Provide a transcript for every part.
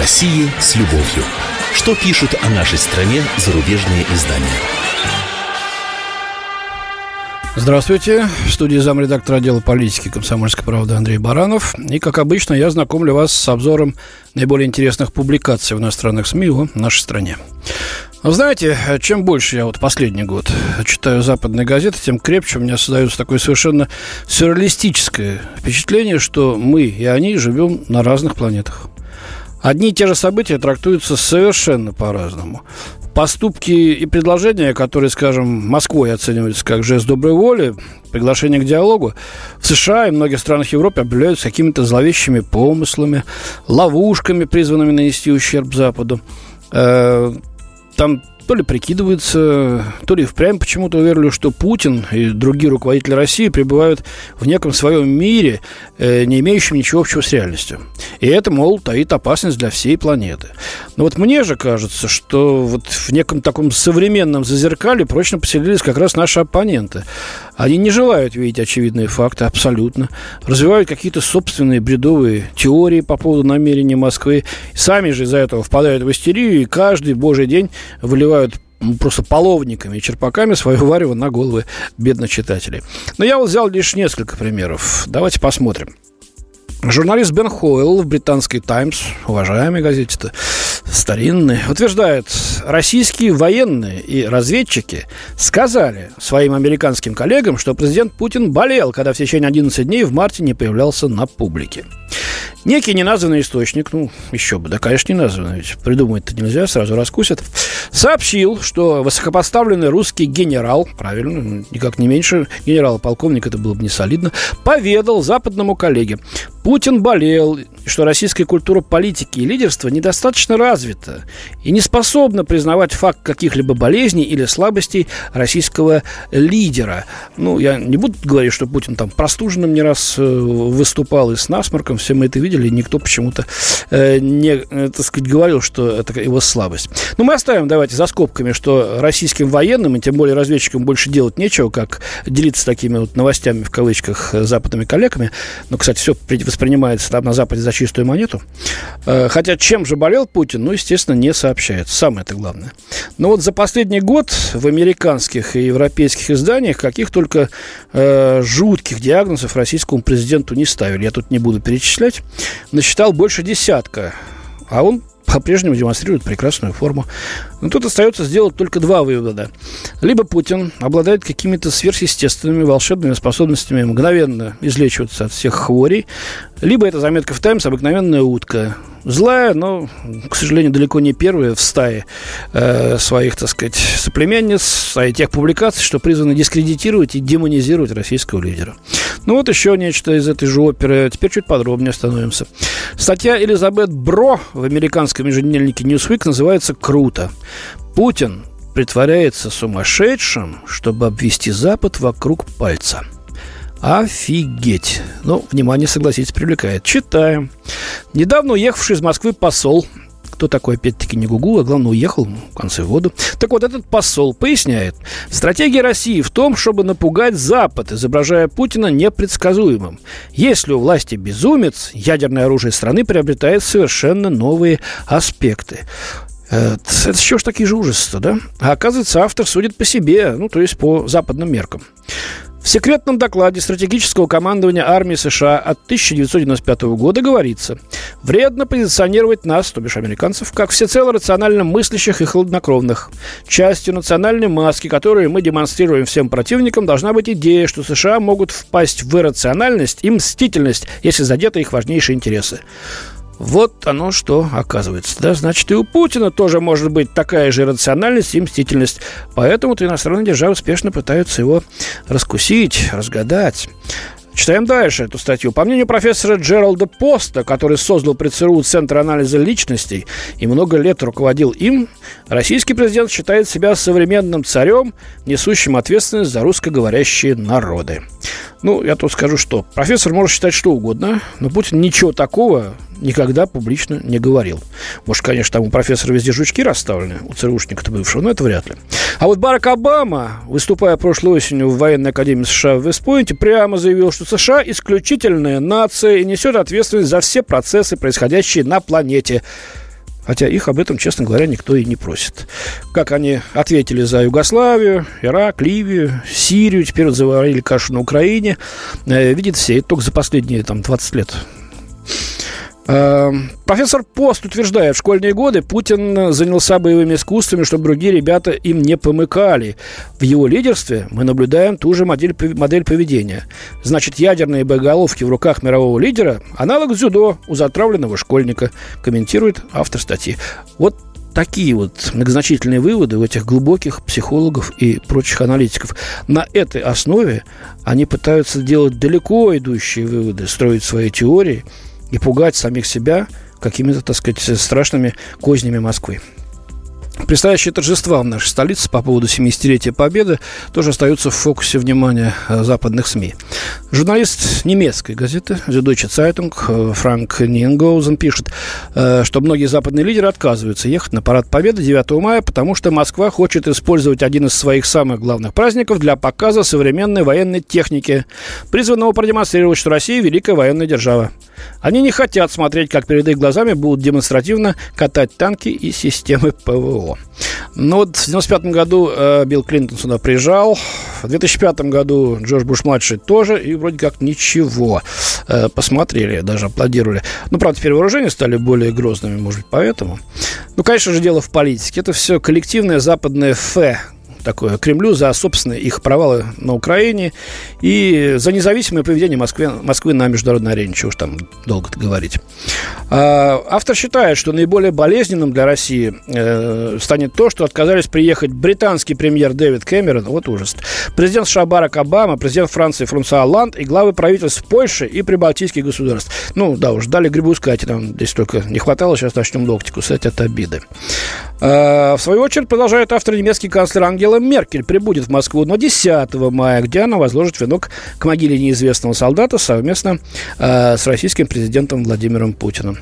России с любовью. Что пишут о нашей стране зарубежные издания? Здравствуйте. В студии замредактора отдела политики комсомольской правды Андрей Баранов. И, как обычно, я знакомлю вас с обзором наиболее интересных публикаций в иностранных СМИ о нашей стране. Знаете, чем больше я вот последний год читаю западные газеты, тем крепче у меня создается такое совершенно сюрреалистическое впечатление, что мы и они живем на разных планетах. Одни и те же события трактуются совершенно по-разному. Поступки и предложения, которые, скажем, Москвой оцениваются как жест доброй воли, приглашение к диалогу, в США и многих странах Европы объявляются какими-то зловещими помыслами, ловушками, призванными нанести ущерб Западу. Э, там то ли прикидываются, то ли впрямь почему-то уверили, что Путин и другие руководители России пребывают в неком своем мире, э, не имеющем ничего общего с реальностью. И это, мол, таит опасность для всей планеты. Но вот мне же кажется, что вот в неком таком современном зазеркале прочно поселились как раз наши оппоненты. Они не желают видеть очевидные факты абсолютно, развивают какие-то собственные бредовые теории по поводу намерений Москвы, сами же из-за этого впадают в истерию и каждый божий день выливают просто половниками и черпаками свое варево на головы бедных читателей. Но я вот взял лишь несколько примеров. Давайте посмотрим. Журналист Бен Хойл в британской «Таймс», уважаемой газете-то, старинный, утверждает, российские военные и разведчики сказали своим американским коллегам, что президент Путин болел, когда в течение 11 дней в марте не появлялся на публике. Некий неназванный источник, ну, еще бы, да, конечно, не названный, ведь придумать-то нельзя, сразу раскусят, сообщил, что высокопоставленный русский генерал, правильно, никак не меньше генерала-полковник, это было бы не солидно, поведал западному коллеге, Путин болел, что российская культура политики и лидерства недостаточно развита и не способна признавать факт каких-либо болезней или слабостей российского лидера. Ну, я не буду говорить, что Путин там простуженным не раз э, выступал и с насморком, все мы это видели, никто почему-то э, не, э, так сказать, говорил, что это его слабость. Но мы оставим, давайте, за скобками, что российским военным, и тем более разведчикам больше делать нечего, как делиться такими вот новостями, в кавычках, западными коллегами. Но, кстати, все воспринимается там на Западе за чистую монету. Э, хотя чем же болел Путин, ну, естественно, не сообщается. Самое это главное. Но вот за последний год в американских и европейских изданиях каких только э, жутких диагнозов российскому президенту не ставили. Я тут не буду перечислять. Насчитал больше десятка. А он по-прежнему демонстрирует прекрасную форму. Но тут остается сделать только два вывода. Либо Путин обладает какими-то сверхъестественными волшебными способностями мгновенно излечиваться от всех хворей, либо это заметка в «Таймс» обыкновенная утка. Злая, но, к сожалению, далеко не первая в стае э, своих, так сказать, соплеменниц, в стае тех публикаций, что призваны дискредитировать и демонизировать российского лидера. Ну вот еще нечто из этой же оперы. Теперь чуть подробнее остановимся. Статья Элизабет Бро в американском еженедельнике Newsweek называется «Круто». Путин притворяется сумасшедшим, чтобы обвести Запад вокруг пальца – Офигеть. Ну, внимание, согласитесь, привлекает. Читаем. Недавно уехавший из Москвы посол кто такой, опять-таки, не Гугу, а главное, уехал в конце года. Так вот, этот посол поясняет, стратегия России в том, чтобы напугать Запад, изображая Путина непредсказуемым. Если у власти безумец, ядерное оружие страны приобретает совершенно новые аспекты. Это, это чего ж такие же ужасы да? А оказывается, автор судит по себе, ну, то есть по западным меркам. В секретном докладе стратегического командования армии США от 1995 года говорится, вредно позиционировать нас, то бишь американцев, как всецело рационально мыслящих и хладнокровных. Частью национальной маски, которую мы демонстрируем всем противникам, должна быть идея, что США могут впасть в иррациональность и мстительность, если задеты их важнейшие интересы. Вот оно что оказывается. Да? Значит, и у Путина тоже может быть такая же рациональность и мстительность. Поэтому-то иностранные державы успешно пытаются его раскусить, разгадать. Читаем дальше эту статью. По мнению профессора Джералда Поста, который создал при ЦРУ Центр анализа личностей и много лет руководил им, российский президент считает себя современным царем, несущим ответственность за русскоговорящие народы. Ну, я тут скажу, что профессор может считать что угодно, но Путин ничего такого никогда публично не говорил. Может, конечно, там у профессора везде жучки расставлены, у ЦРУшника-то бывшего, но это вряд ли. А вот Барак Обама, выступая прошлой осенью в военной академии США в Вестпойнте, прямо заявил, что США исключительная нация и несет ответственность за все процессы, происходящие на планете. хотя их об этом, честно говоря, никто и не просит. Как они ответили за Югославию, Ирак, Ливию, Сирию, теперь заварили кашу на Украине, э, видит все, только за последние там, 20 лет. Эм, профессор Пост утверждает, в школьные годы Путин занялся боевыми искусствами, чтобы другие ребята им не помыкали. В его лидерстве мы наблюдаем ту же модель, модель поведения. Значит, ядерные боеголовки в руках мирового лидера – аналог дзюдо у затравленного школьника, комментирует автор статьи. Вот такие вот многозначительные выводы у этих глубоких психологов и прочих аналитиков. На этой основе они пытаются делать далеко идущие выводы, строить свои теории – и пугать самих себя какими-то, так сказать, страшными кознями Москвы. Предстоящие торжества в нашей столице по поводу 70-летия Победы тоже остаются в фокусе внимания э, западных СМИ. Журналист немецкой газеты Süddeutsche Zeitung э, Франк Ниенгоузен пишет, э, что многие западные лидеры отказываются ехать на парад Победы 9 мая, потому что Москва хочет использовать один из своих самых главных праздников для показа современной военной техники, призванного продемонстрировать, что Россия – великая военная держава. Они не хотят смотреть, как перед их глазами будут демонстративно катать танки и системы ПВО. Ну вот в 95 году э, Билл Клинтон сюда приезжал, в 2005 году Джордж Буш-младший тоже, и вроде как ничего. Э, посмотрели, даже аплодировали. Ну, правда, теперь вооружения стали более грозными, может быть, поэтому. Ну, конечно же, дело в политике. Это все коллективное западное фе, такое Кремлю за собственные их провалы на Украине и за независимое поведение Москвы, Москвы на международной арене, чего уж там долго говорить. А, автор считает, что наиболее болезненным для России э, станет то, что отказались приехать британский премьер Дэвид Кэмерон, вот ужас, президент США Барак Обама, президент Франции Франсуа Олланд и главы правительств Польши и прибалтийских государств. Ну, да уж, дали грибу искать, там здесь только не хватало, сейчас начнем локти кусать от обиды. А, в свою очередь, продолжает автор немецкий канцлер Ангела Меркель прибудет в Москву на 10 мая, где она возложит венок к могиле неизвестного солдата совместно э, с российским президентом Владимиром Путиным.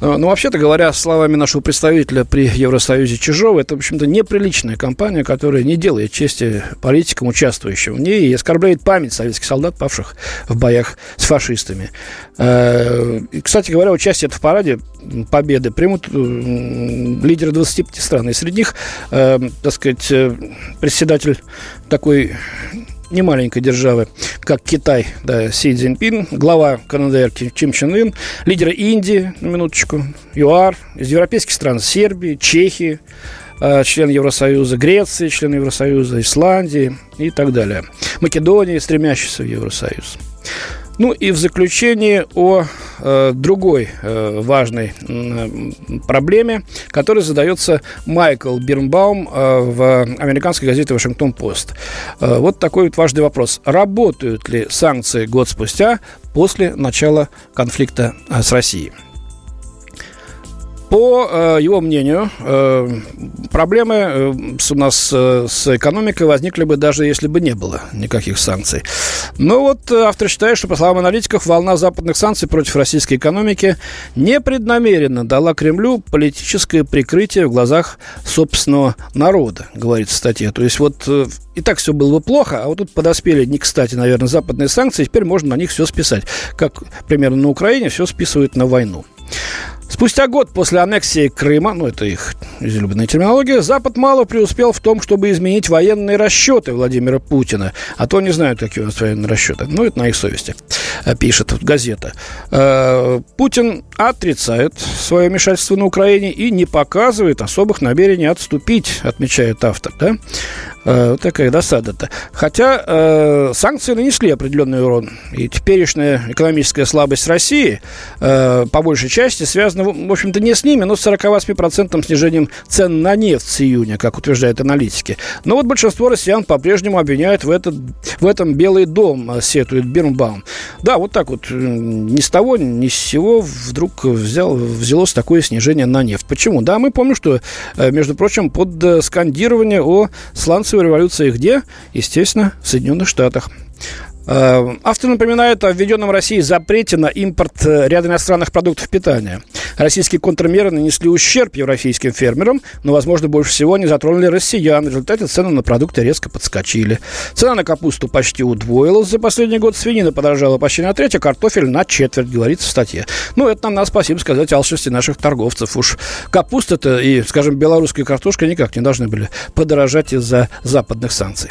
Э, ну, вообще-то говоря, словами нашего представителя при Евросоюзе Чижова, это, в общем-то, неприличная кампания, которая не делает чести политикам, участвующим в ней, и оскорбляет память советских солдат, павших в боях с фашистами. Э, и, кстати говоря, участие в параде победы примут лидеры 25 стран. И среди них, э, так сказать, э, председатель такой немаленькой державы, как Китай, да, Си Цзиньпин, глава КНДР Ким Чен Ын, лидеры Индии, на минуточку, ЮАР, из европейских стран Сербии, Чехии, э, член Евросоюза, Греции, член Евросоюза, Исландии и так далее. Македонии, стремящейся в Евросоюз. Ну и в заключение о э, другой э, важной э, проблеме, которой задается Майкл Бирнбаум э, в американской газете «Вашингтон-Пост». Э, вот такой вот важный вопрос. Работают ли санкции год спустя после начала конфликта э, с Россией? По э, его мнению, э, проблемы э, у нас с экономикой возникли бы даже если бы не было никаких санкций. Но вот автор считает, что, по словам аналитиков, волна западных санкций против российской экономики непреднамеренно дала Кремлю политическое прикрытие в глазах собственного народа, говорится в статье. То есть вот и так все было бы плохо, а вот тут подоспели не кстати, наверное, западные санкции, теперь можно на них все списать. Как примерно на Украине все списывают на войну. Спустя год после аннексии Крыма, ну это их излюбленная терминология, Запад мало преуспел в том, чтобы изменить военные расчеты Владимира Путина. А то не знают, какие у нас военные расчеты. Ну, это на их совести, э, пишет газета. Э, Путин отрицает свое вмешательство на Украине и не показывает особых намерений отступить, отмечает автор. Да? Э, такая досада-то. Хотя э, санкции нанесли определенный урон. И теперешняя экономическая слабость России э, по большей части связана, в общем-то, не с ними, но с 48% снижением цен на нефть с июня, как утверждают аналитики. Но вот большинство россиян по-прежнему обвиняют в, этот, в этом Белый дом, э, сетует Бирнбаум. Да, вот так вот, ни с того, ни с сего вдруг взял, взялось такое снижение на нефть. Почему? Да, мы помним, что, э, между прочим, под скандирование о сланцевой революции где? Естественно, в Соединенных Штатах. Э, автор напоминает о введенном России запрете на импорт э, ряда иностранных продуктов питания. Российские контрмеры нанесли ущерб европейским фермерам, но, возможно, больше всего они затронули россиян. В результате цены на продукты резко подскочили. Цена на капусту почти удвоилась за последний год. Свинина подорожала почти на треть, а картофель на четверть, говорится в статье. Ну, это нам надо спасибо сказать алчности наших торговцев. Уж капуста-то и, скажем, белорусская картошка никак не должны были подорожать из-за западных санкций.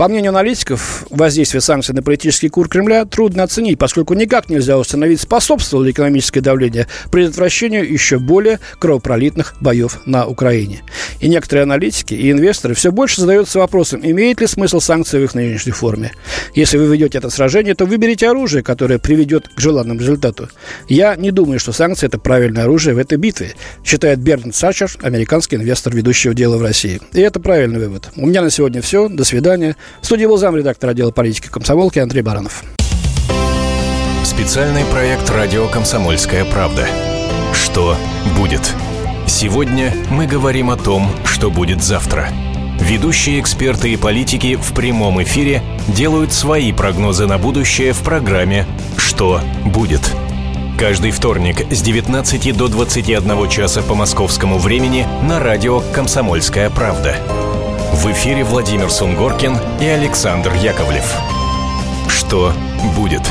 По мнению аналитиков, воздействие санкций на политический курс Кремля трудно оценить, поскольку никак нельзя установить, способствовало ли экономическое давление предотвращению еще более кровопролитных боев на Украине. И некоторые аналитики и инвесторы все больше задаются вопросом, имеет ли смысл санкции в их нынешней форме. Если вы ведете это сражение, то выберите оружие, которое приведет к желанному результату. Я не думаю, что санкции – это правильное оружие в этой битве, считает Бернт Сачер, американский инвестор, ведущего дела в России. И это правильный вывод. У меня на сегодня все. До свидания. В студии был замредактор отдела политики комсомолки Андрей Баранов. Специальный проект «Радио Комсомольская правда». Что будет? Сегодня мы говорим о том, что будет завтра. Ведущие эксперты и политики в прямом эфире делают свои прогнозы на будущее в программе «Что будет?». Каждый вторник с 19 до 21 часа по московскому времени на радио «Комсомольская правда». В эфире Владимир Сунгоркин и Александр Яковлев. Что будет?